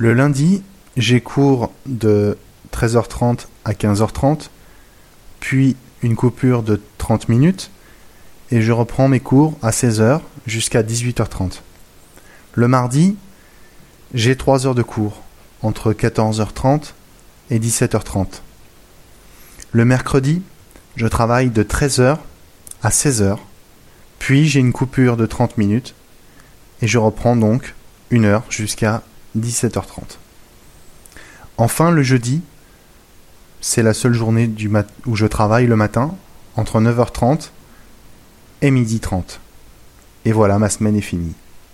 Le lundi, j'ai cours de 13h30 à 15h30, puis une coupure de 30 minutes, et je reprends mes cours à 16h jusqu'à 18h30. Le mardi, j'ai 3 heures de cours, entre 14h30 et 17h30. Le mercredi, je travaille de 13h à 16h, puis j'ai une coupure de 30 minutes, et je reprends donc une heure jusqu'à 17h30. Enfin, le jeudi, c'est la seule journée du mat où je travaille le matin, entre 9h30 et 12h30. Et voilà, ma semaine est finie.